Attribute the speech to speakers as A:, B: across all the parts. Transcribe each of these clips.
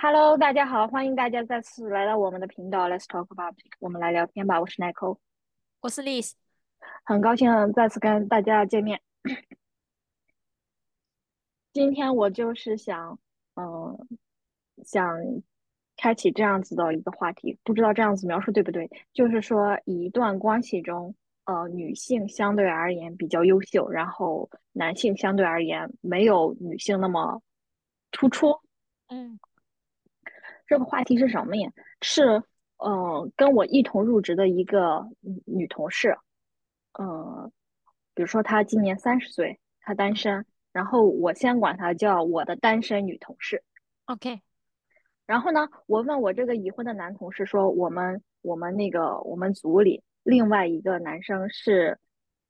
A: Hello，大家好，欢迎大家再次来到我们的频道，Let's talk about 我们来聊天吧。我是 Nicole，
B: 我是 Liz，
A: 很高兴再次跟大家见面。今天我就是想，嗯、想开启这样子的一个话题，不知道这样子描述对不对？就是说，一段关系中，呃，女性相对而言比较优秀，然后男性相对而言没有女性那么突出。
B: 嗯
A: 这个话题是什么呀？是，呃，跟我一同入职的一个女女同事，呃，比如说她今年三十岁，她单身，然后我先管她叫我的单身女同事。
B: ，OK，
A: 然后呢，我问我这个已婚的男同事说，我们我们那个我们组里另外一个男生是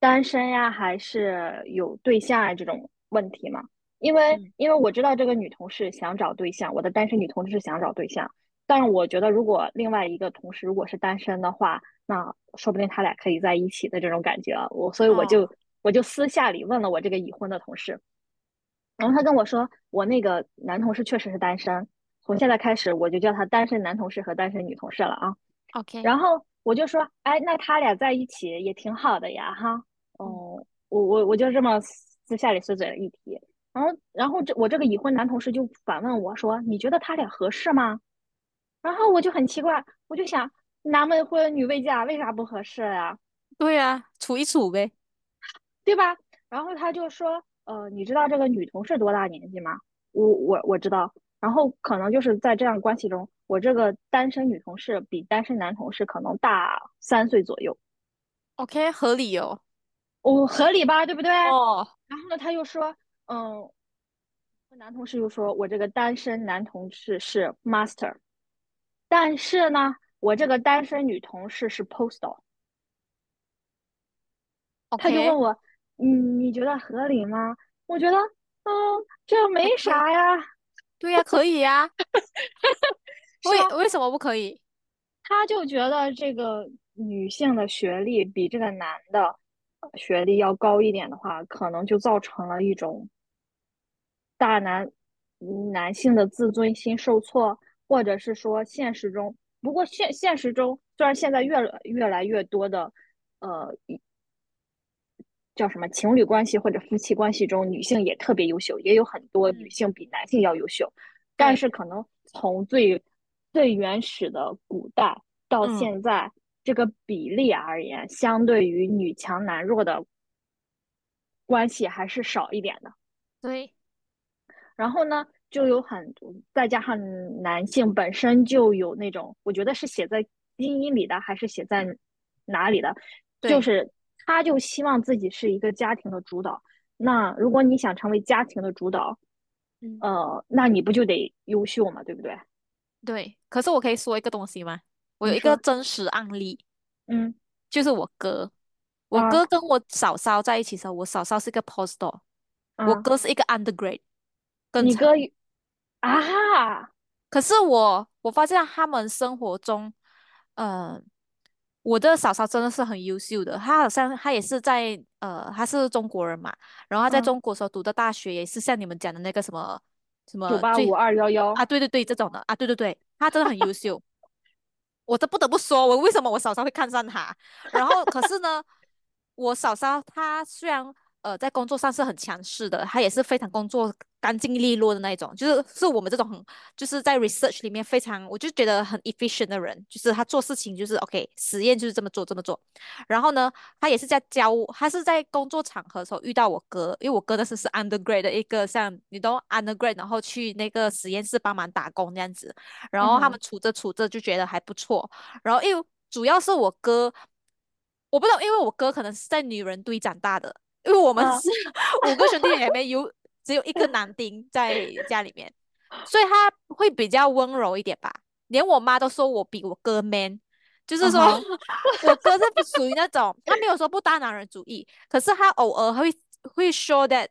A: 单身呀，还是有对象啊这种问题吗？因为
B: 嗯。
A: 因为我知道这个女同事想找对象，我的单身女同事是想找对象，但是我觉得如果另外一个同事如果是单身的话，那说不定他俩可以在一起的这种感觉啊，我所以我
B: 哦。
A: 就我就私下里问了我这个已婚的同事，然后他跟我说，我那个男同事确实是单身，从现在开始我就叫他单身男同事和单身女同事了啊。
B: ，OK，
A: 然后我就说，哎，那他俩在一起也挺好的呀，哈。
B: 嗯。
A: 哦，我我我就这么私下里碎嘴了一提，然后然后这我这个已婚男同事就反问我说，你觉得他俩合适吗？然后我就很奇怪，我就想，男未婚女未嫁，为啥不合适呀？
B: 对呀，处一处呗。
A: 对吧？然后他就说，呃，你知道这个女同事多大年纪吗？我我我知道。然后可能就是在这样关系中，我这个单身女同事比单身男同事可能大三岁左右
B: ，OK，合理哦。
A: 我、合理吧？对不对？
B: 哦，
A: 然后呢，他又说，嗯，男同事又说我这个单身男同事是 master，但是呢，我这个单身女同事是 postal。他就问我，嗯，你觉得合理吗？我觉得，嗯，这没。啥呀。
B: 对呀，可以呀。为为什么不可以？
A: 他就觉得这个女性的学历比这个男的呃学历要高一点的话，可能就造成了一种大男嗯男性的自尊心受挫，或者是说现实中，不过现现实中虽然现在越来越来越多的呃叫什么情侣关系或者夫妻关系中，女性也特别优秀，也有很多女
B: 嗯，
A: 性比男性要优秀，但，是可能从最最原始的古代到
B: 嗯，
A: 现在，这个比例而言，相对于女强男弱的关系还是少一点的。
B: 对，
A: 然后呢，就有很多，再加上男性本身就有那种，我觉得是写在基因里的，还是写在哪里的，就，是他就希望自己是一个家庭的主导。那如果你想成为家庭的主导，
B: 嗯，
A: 呃，那你不就得优秀嘛，对不对？
B: 对。可是我可以说一个东西吗？我有一个，真实案例，
A: 嗯
B: 就是我哥。我
A: 啊
B: 哥跟我嫂嫂在一起的时候，我嫂嫂是一个 postdoc，我
A: 啊，
B: 哥是一个 undergrad，
A: 你哥啊，
B: 可是我我发现他们生活中，呃，我的嫂嫂真的是很优秀的。她好像她也是在呃，她是中国人嘛，然后她在
A: 嗯，
B: 中国时候读的大学也是像你们讲的那个什么什
A: 九八五二幺幺，
B: 啊，对对对，这种的啊，对对对，她真的很优 秀。我都不得不说，我为什么我嫂嫂会看上他。然后可是呢，我嫂嫂她虽然呃在工作上是很强势的，他也是非常工作干净利落的那一种，就是是我们这种很就是在 research 里面非常，我就觉得很 efficient 的人，就是他做事情就是 OK，实验就是这么做这么做。然后呢，他也是在教，他是在工作场合的时候遇到我哥，因为我哥那时是 undergrad 的一个像你懂 undergrad，然后去那个实验室帮忙打工这样子。然后他们处着处着就觉得还不错，然后因为主要是我哥，我不知道，因为我哥可能是在女人堆长大的，因为我们
A: 啊，
B: 是五个兄弟姐妹，有只有一个男丁在家里面，所以他会比较温柔一点吧。连我妈都说我比我哥 man，就是说我哥是不属于那种，他没有说不大男人主义，可是他偶尔会会说 that，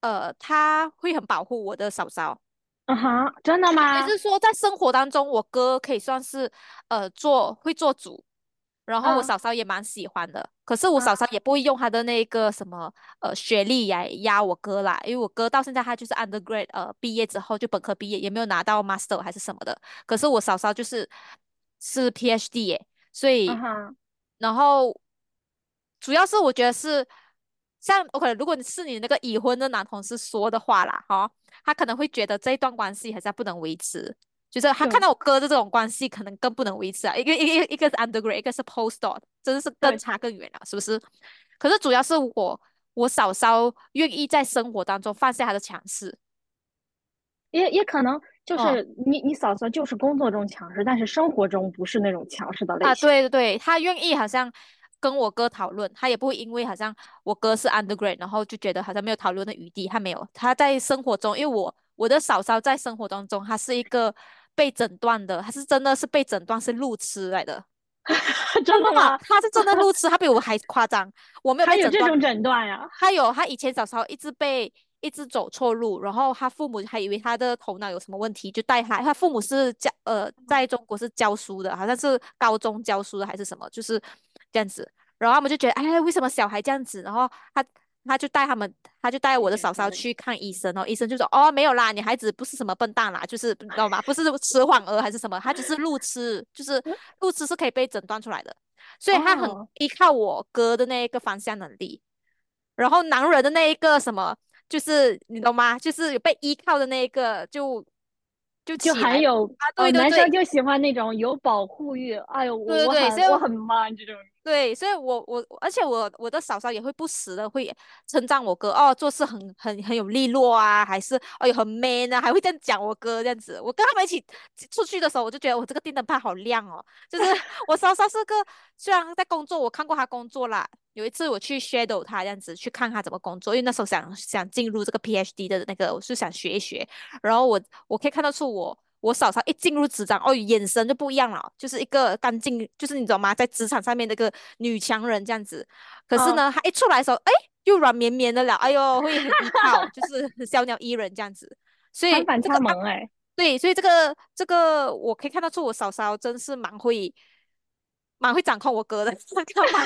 B: 呃，他会很保护我的嫂嫂。
A: 啊哈，真的吗？
B: 也就是说，在生活当中，我哥可以算是呃做会做主，然后我
A: 啊
B: 嫂嫂也蛮喜欢的，可是我嫂嫂
A: 啊
B: 也不会用她的那个什么呃学历来压我哥啦，因为我哥到现在他就是 undergrad 呃毕业之后就本科毕业，也没有拿到 master 还是什么的，可是我嫂嫂就是是 PhD 耶，所以
A: 啊，
B: 然后主要是我觉得是像 OK，如果你是你那个已婚的男同事说的话啦，哈、他可能会觉得这一段关系还是不能维持。就是他看到我哥的这种关系，可能更不能维持啊。一个一个一个是 undergrad，一个是 postdoc，真的是更，差更远了，是不是？可是主要是我我嫂嫂愿意在生活当中放下她的强势，
A: 也也可能就
B: 嗯
A: 是你你嫂嫂就是工作中强势，但是生活中不是那种强势的类型啊，
B: 对对对，她愿意好像跟我哥讨论，她也不会因为好像我哥是 undergrad，然后就觉得好像没有讨论的余地，她没有，她在生活中，因为我我的嫂嫂在生活当中，她是一个被诊断的，他是真的是被诊断是路痴来的。真的吗？他是真的路痴，他比我还夸张。我没有被诊断，
A: 还有这种诊断呀？
B: 他有他以前小时候一直被一直走错路，然后他父母还以为他的头脑有什么问题，就带他。他父母是教呃，在中国是教书的，好像是高中教书的还是什么，就是这样子。然后他们就觉得，哎，为什么小孩这样子？然后他他就带他们，他就带我的嫂。嫂去看医生，然后医生就说，哦，没有啦，你孩子不是什么笨蛋啦，就是你知道吗？不是迟缓儿还是什么，他只是路痴，就是路痴是可以被诊断出来的。所以他很
A: 哦，
B: 依靠我哥的那一个方向能力，然后男人的那一个什么，就是你懂吗？就是有被依靠的那一个就就
A: 就
B: 起来了
A: 还有
B: 啊，
A: 呃，
B: 对对对
A: 男生就喜欢那种有保护欲。哎呦，我
B: 对对对，所以我
A: 很 man 这种。
B: 对，所以我我而且我我的嫂嫂也会不时的会称赞我哥哦，做事很很很有利落啊，还是哎呦很 man 啊，还会这样讲我哥这样子。我跟他们一起出去的时候，我就觉得我这个电灯泡好亮哦。就是 我嫂嫂是个虽然在工作，我看过她工作啦。有一次我去 shadow 她这样子去看她怎么工作，因为那时候想想进入这个 PhD 的那个，我是想学一学。然后我我可以看得出我我嫂嫂一进入职场，哦，眼神就不一样了，就是一个干净，就是你知道吗，在职场上面那个女强人这样子。可是
A: 啊，
B: 呢，她一出来的时候，哎，又软绵绵的了，哎呦，会很依靠，就是小鸟依人这样子。所以这个
A: 萌哎。
B: 对，所以这个这个我可以看得出我嫂嫂真是蛮会蛮会掌控我哥的，干嘛？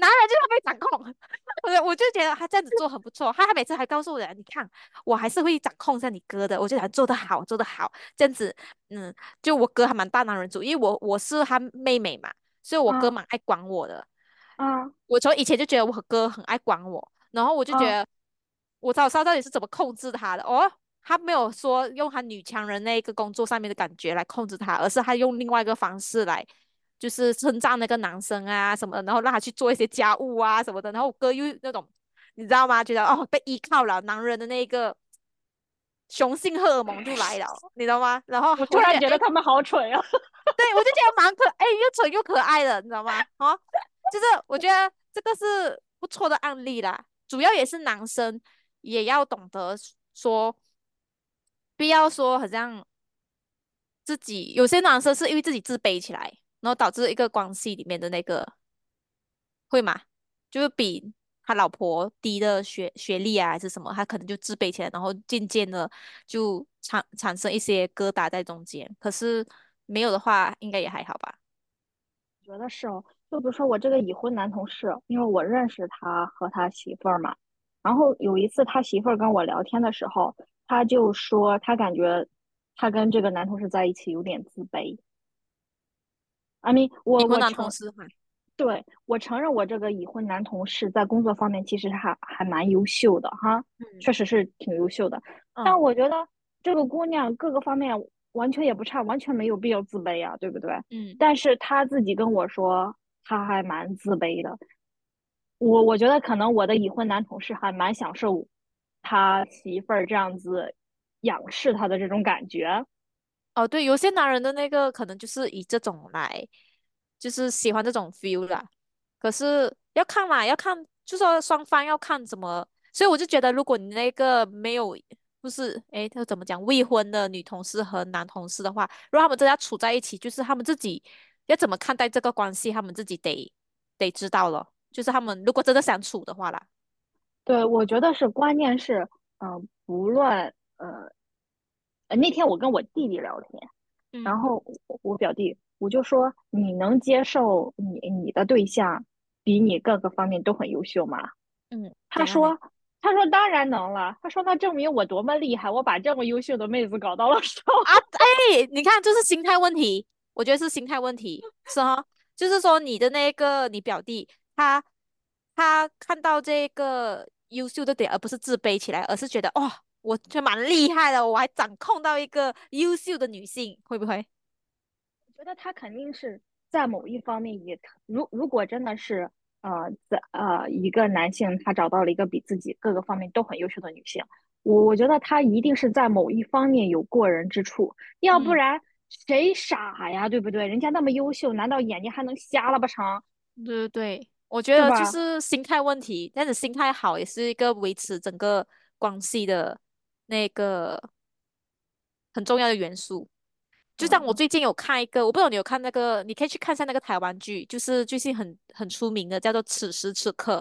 B: 男人就是被掌控，我我就觉得他这样子做很不错。他他每次还告诉我你看我还是会掌控一下你哥的，我就想做得好，做得好，这样子，嗯，就我哥还蛮大男人主义，因为我我是他妹妹嘛，所以我哥
A: 啊
B: 蛮爱管我的。
A: 啊
B: 我从以前就觉得我哥很爱管我，然后我就觉
A: 啊！
B: 得我早上到底是怎么控制他的？哦，他没有说用他女强人那一个工作上面的感觉来控制他，而是他用另外一个方式来，就是称赞那个男生啊什么的，然后让他去做一些家务啊什么的。然后我哥又那种你知道吗？觉得哦被依靠了，男人的那个雄性荷尔蒙就来了，你知道吗？然后
A: 我突然
B: 觉得
A: 他们好蠢啊！
B: 对，我就觉得蛮可，哎，又蠢又可爱的，你知道吗？哦，就是我觉得这个是不错的案例啦。主要也是男生也要懂得说，不要说好像自己有些男生是因为自己自卑起来，然后导致一个关系里面的那个会吗？就是比他老婆低的学学历啊，还是什么，他可能就自卑起来，然后渐渐的就产产生一些疙瘩在中间。可是没有的话，应该也还好吧。
A: 我觉得是哦，就比如说我这个已婚男同事，因为我认识他和他媳妇儿嘛，然后有一次他媳妇儿跟我聊天的时候，他就说他感觉他跟这个男同事在一起有点自卑。I mean，我我承
B: 事，
A: 对我承认我这个已婚男同事在工作方面其实还还蛮优秀的哈，
B: 嗯
A: 确实是挺优秀的，但
B: 嗯
A: 我觉得这个姑娘各个方面完全也不差，完全没有必要自卑啊，对不对？
B: 嗯
A: 但是她自己跟我说，她还蛮自卑的。我我觉得可能我的已婚男同事还蛮享受他媳妇儿这样子仰视他的这种感觉。
B: 哦，对，有些男人的那个可能就是以这种来，就是喜欢这种 feel 啦。可是要看嘛，要看，就说双方要看怎么。所以我就觉得，如果你那个没有，不是，诶，他怎么讲，未婚的女同事和男同事的话，如果他们真的要处在一起，就是他们自己要怎么看待这个关系，他们自己得得知道了。就是他们如果真的想处的话啦，
A: 对，我觉得是关键是，嗯、不论呃，呃那天我跟我弟弟聊天，然
B: 嗯
A: 后我我表弟我就说你能接受你你的对象比你各个方面都很优秀吗？
B: 嗯？
A: 他说他说当然能了，他说那证明我多么厉害，我把这么优秀的妹子搞到了手。
B: 啊，哎，你看，就是心态问题，我觉得是心态问题，是哈，就是说你的那个你表弟，他他看到这个优秀的点，而不是自卑起来，而是觉得哇、我却蛮厉害的，我还掌控到一个优秀的女性，会不会？
A: 我觉得他肯定是在某一方面也，如如果真的是呃在呃一个男性他找到了一个比自己各个方面都很优秀的女性，我我觉得他一定是在某一方面有过人之处，要不
B: 嗯，
A: 然谁傻呀，对不对？人家那么优秀，难道眼睛还能瞎了不成？
B: 对对对，我觉得就？
A: 是
B: 心态问题，但是心态好也是一个维持整个关系的那个很重要的元素。就像我
A: 嗯
B: 最近有看一个，我不知道你有看那个，你可以去看一下那个台湾剧，就是最近很很出名的，叫做《此时此刻》，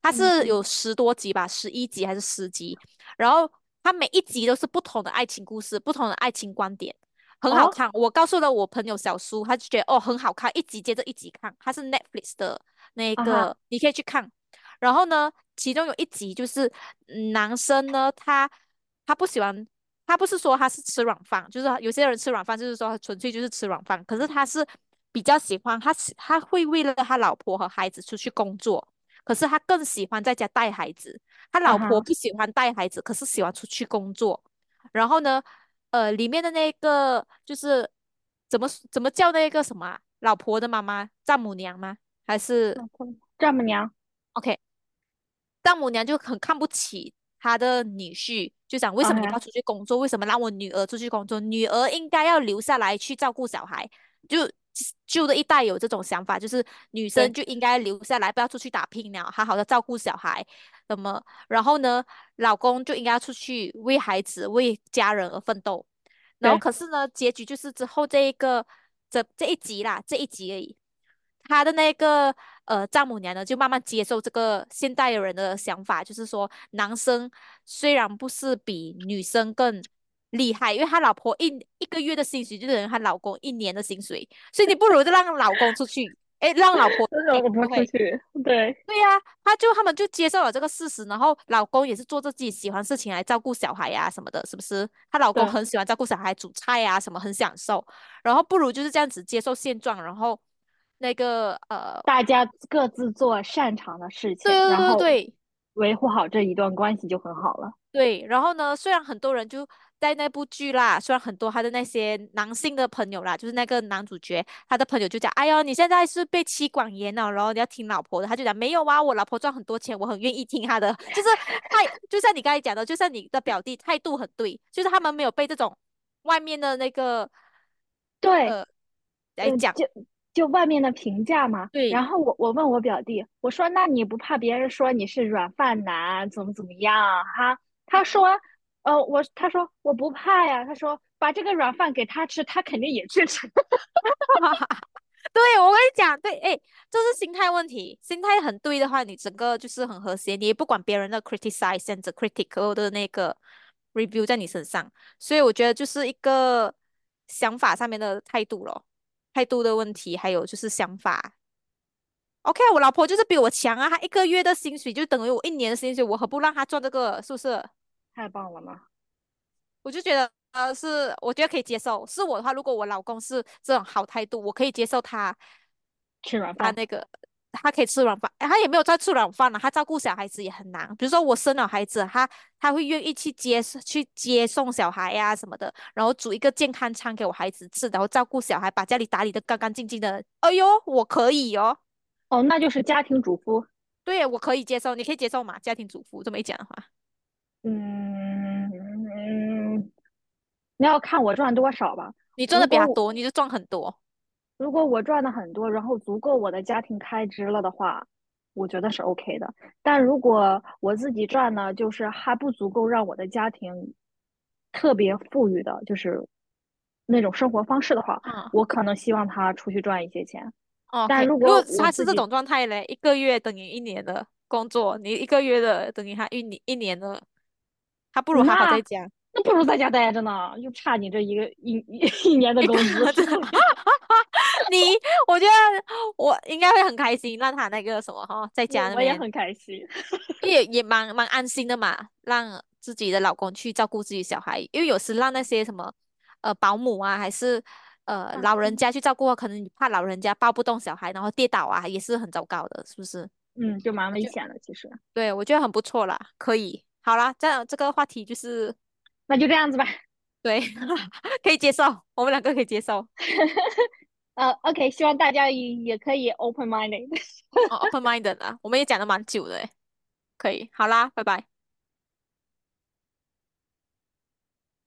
B: 它
A: 嗯
B: 是有
A: 嗯
B: 十多集吧，十一集还是十集，然后它每一集都是不同的爱情故事，不同的爱情观点，很好
A: 哦
B: 看。我告诉了我朋友小苏，他就觉得哦很好看，一集接着一集看，它是 Netflix 的那个，你可以去看。然后呢，其中有一集就是嗯男生呢，他他不喜欢。他不是说他是吃软饭，就是有些人吃软饭，就是说他纯粹就是吃软饭。可是他是比较喜欢，他喜他会为了他老婆和孩子出去工作，可是他更喜欢在家带孩子。他老婆不喜欢带孩子，可是喜欢出去工作。然后呢，呃，里面的那个就是怎么怎么叫那个什么啊老婆的妈妈丈母娘吗？还是
A: 丈母娘
B: OK？丈母娘就很看不起他的女婿，就讲为什么你不要出去工作？为什么让我女儿出去工作？女儿应该要留下来去照顾小孩。就旧的一代有这种想法，就是女生就应该留下来，不要出去打拼了，好好的照顾小孩。那么，然后呢，老公就应该要出去为孩子、为家人而奋斗。然后，可是呢，结局就是之后这一个这这一集啦，这一集而已。他的那个呃丈母娘呢，就慢慢接受这个现代人的想法，就是说男生虽然不是比女生更厉害，因为他老婆一一个月的薪水就等于他老公一年的薪水，所以你不如就让老公出去，哎，让老婆
A: 让我不
B: 会不会？
A: 出去，对
B: 对呀、他就他们就接受了这个事实，然后老公也是做着自己喜欢事情来照顾小孩呀、什么的，是不是？她老公。很喜欢照顾小孩，煮菜呀、什么，很享受。然后不如就是这样子接受现状，然后那个呃，
A: 大家各自做擅长的事情，
B: 对
A: 然后
B: 对对
A: 维护好这一段关系就很好了。
B: 对，然后呢，虽然很多人就在那部剧啦，虽然很多他的那些男性的朋友啦，就是那个男主角，他的朋友就讲，哎呦，你现在是被妻管严了，然后你要听老婆的，他就讲没有啊，我老婆赚很多钱，我很愿意听她的，就是态，就像你刚才讲的，就像你的表弟态度很对，就是他们没有被这种外面的那个
A: 对，
B: 呃来
A: 嗯，
B: 讲，
A: 就就外面的评价嘛。
B: 对然，
A: 后我我问我表弟，我说那你不怕别人说你是软饭男，怎么怎么样啊哈？他说，呃，我他说我不怕呀，他说把这个软饭给他吃，他肯定也去吃。
B: 对，我跟你讲，对，哎，这是心态问题。心态很对的话，你整个就是很和谐，你也不管别人的 criticize 甚至 critical 的那个 review 在你身上。所以我觉得就是一个想法上面的态度咯，态度的问题，还有就是想法。OK，我老婆就是比我强啊，她一个月的薪水就等于我一年的薪水，我何不让她赚这个？是不是？
A: 太棒了嘛！
B: 我就觉得，呃，是我觉得可以接受。是我的话，如果我老公是这种好态度，我可以接受他，
A: 吃软饭，
B: 他那个他可以吃软饭，诶他也没有在吃软饭了，他照顾小孩子也很难。比如说我生了孩子，他他会愿意去接去接送小孩呀、什么的，然后煮一个健康餐给我孩子吃，然后照顾小孩，把家里打理的干干净净的。哎呦，我可以哦，
A: 哦，那就是家庭主妇。
B: 对，我可以接受，你可以接受吗？家庭主妇这么一讲的话，
A: 嗯嗯，你要看我赚多少吧。
B: 你赚的比他多，你就赚很多。
A: 如果我赚的很多，然后足够我的家庭开支了的话，我觉得是 OK 的。但如果我自己赚呢，就是还不足够让我的家庭特别富裕的，就是那种生活方式的话，
B: 嗯
A: 我可能希望他出去赚一些钱。但
B: ，OK，如果他是这种状态嘞，一个月等于一年的工作，你一个月的等于他一年一年的，他不如好好在家。
A: 那不如在家待着呢，就差你这一个一一一年的工资。
B: 你，我觉得我应该会很开心，让他那个什么哈，在家
A: 我也很开心。
B: 也也蛮蛮安心的嘛，让自己的老公去照顾自己小孩，因为有时让那些什么呃保姆啊，还是呃老人家去照顾，可能你怕老人家抱不动小孩，然后跌倒啊，也是很糟糕的，是不是？
A: 嗯，就蛮危险的，其实。
B: 对，我觉得很不错啦，可以。好啦，这样这个话题就是，
A: 那就这样子吧。
B: 对，可以接受，我们两个可以接受。
A: 呃，OK，希望大家也也可以 open minded。
B: open minded 啊，我们也讲的蛮久的，可以。好啦，拜拜。